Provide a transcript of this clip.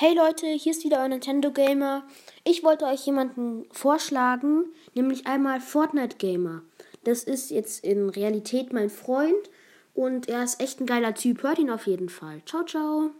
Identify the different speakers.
Speaker 1: Hey Leute, hier ist wieder euer Nintendo Gamer. Ich wollte euch jemanden vorschlagen, nämlich einmal Fortnite Gamer. Das ist jetzt in Realität mein Freund und er ist echt ein geiler Typ. Hört ihn auf jeden Fall. Ciao, ciao.